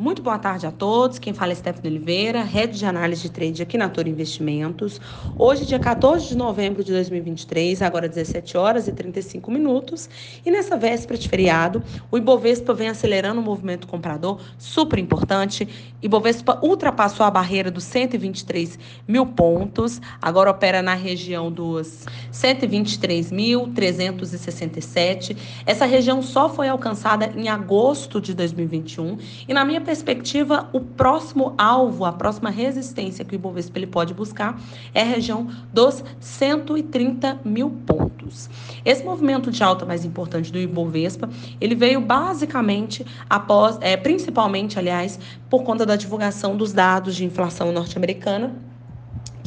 Muito boa tarde a todos. Quem fala é Stephanie Oliveira, Head de Análise de Trade aqui na Toro Investimentos. Hoje, dia 14 de novembro de 2023, agora 17 horas e 35 minutos. E nessa véspera de feriado, o Ibovespa vem acelerando o movimento comprador, super importante. Ibovespa ultrapassou a barreira dos 123 mil pontos, agora opera na região dos 123.367. Essa região só foi alcançada em agosto de 2021 e, na minha perspectiva, o próximo alvo, a próxima resistência que o Ibovespa ele pode buscar é a região dos 130 mil pontos. Esse movimento de alta mais importante do Ibovespa, ele veio basicamente após, é, principalmente, aliás, por conta da divulgação dos dados de inflação norte-americana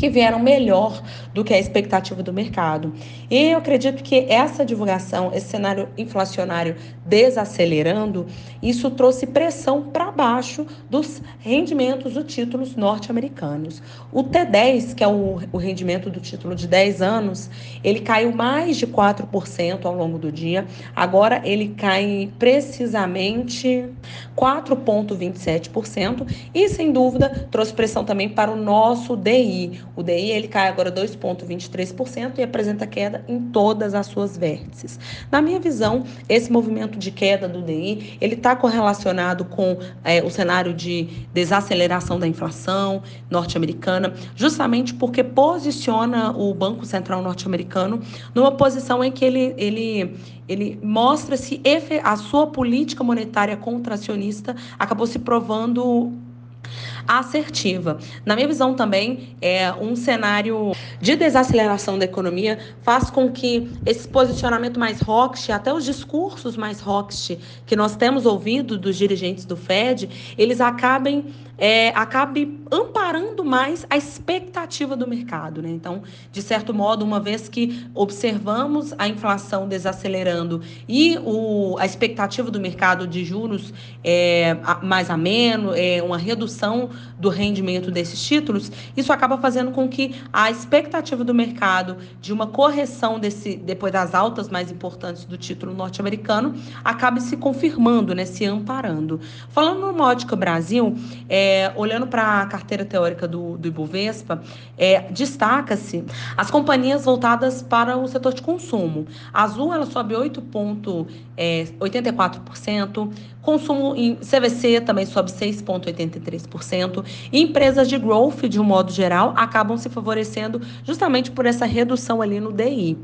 que vieram melhor do que a expectativa do mercado. E eu acredito que essa divulgação, esse cenário inflacionário desacelerando, isso trouxe pressão para baixo dos rendimentos dos títulos norte-americanos. O T10, que é o, o rendimento do título de 10 anos, ele caiu mais de 4% ao longo do dia. Agora ele cai precisamente 4,27% e, sem dúvida, trouxe pressão também para o nosso DI, o DI ele cai agora 2,23% e apresenta queda em todas as suas vértices. Na minha visão, esse movimento de queda do DI ele está correlacionado com é, o cenário de desaceleração da inflação norte-americana, justamente porque posiciona o Banco Central norte-americano numa posição em que ele, ele, ele mostra se a sua política monetária contracionista acabou se provando assertiva. Na minha visão também, é um cenário de desaceleração da economia faz com que esse posicionamento mais hawkish, até os discursos mais hawkish que nós temos ouvido dos dirigentes do Fed, eles acabem é, acabe amparando mais a expectativa do mercado. Né? Então, de certo modo, uma vez que observamos a inflação desacelerando e o, a expectativa do mercado de juros é, mais ameno, é, uma redução do rendimento desses títulos, isso acaba fazendo com que a expectativa do mercado de uma correção desse, depois das altas mais importantes do título norte-americano acabe se confirmando, né, se amparando. Falando no Módica Brasil, é, é, olhando para a carteira teórica do, do Ibovespa, é, destaca-se as companhias voltadas para o setor de consumo. A Azul ela sobe 8,84%, é, consumo em CVC também sobe 6,83%, e empresas de growth, de um modo geral, acabam se favorecendo justamente por essa redução ali no DI.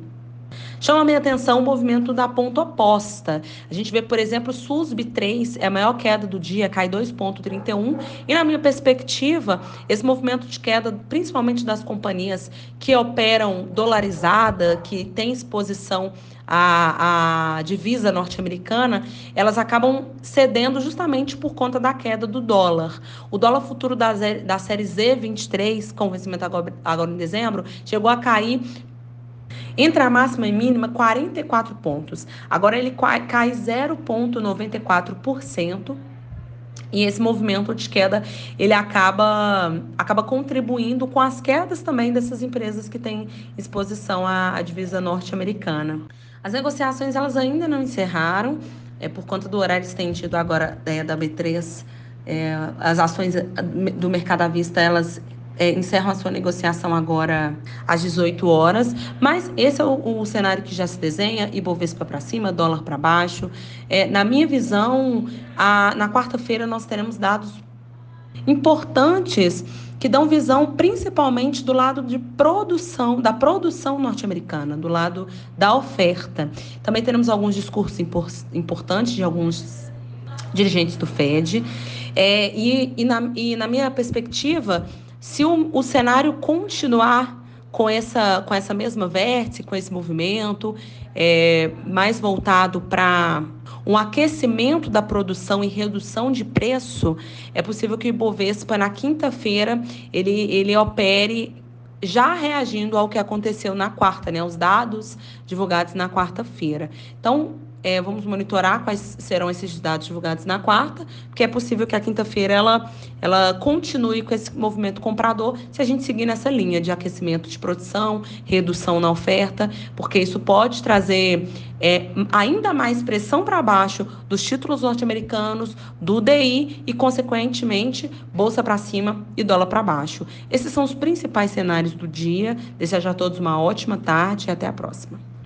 Chama a minha atenção o movimento da ponta oposta. A gente vê, por exemplo, o SUSB 3 é a maior queda do dia, cai 2,31. E na minha perspectiva, esse movimento de queda, principalmente das companhias que operam dolarizada, que têm exposição à, divisa norte-americana, elas acabam cedendo justamente por conta da queda do dólar. O dólar futuro da, da série Z23, com vencimento agora, agora em dezembro, chegou a cair entre a máxima e mínima, 44 pontos. Agora ele cai 0,94%. E esse movimento de queda, ele acaba, acaba contribuindo com as quedas também dessas empresas que têm exposição à, à divisa norte-americana. As negociações elas ainda não encerraram, é por conta do horário estendido agora é, da B3. É, as ações do mercado à vista, elas é, encerram a sua negociação agora às 18 horas, mas esse é o, o cenário que já se desenha, Ibovespa para cima, dólar para baixo. É, na minha visão, a, na quarta-feira nós teremos dados importantes que dão visão principalmente do lado de produção, da produção norte-americana, do lado da oferta. Também teremos alguns discursos importantes de alguns dirigentes do Fed. É, e, e, na, e na minha perspectiva, se o, o cenário continuar com essa, com essa mesma vértice, com esse movimento, é, mais voltado para um aquecimento da produção e redução de preço, é possível que o Ibovespa, na quinta-feira, ele, ele opere já reagindo ao que aconteceu na quarta, né? Os dados divulgados na quarta-feira. Então, É, vamos monitorar quais serão esses dados divulgados na quarta, porque é possível que a quinta-feira ela, ela continue com esse movimento comprador se a gente seguir nessa linha de aquecimento de produção, redução na oferta, porque isso pode trazer é, ainda mais pressão para baixo dos títulos norte-americanos, do DI e, consequentemente, bolsa para cima e dólar para baixo. Esses são os principais cenários do dia. Desejo a todos uma ótima tarde e até a próxima.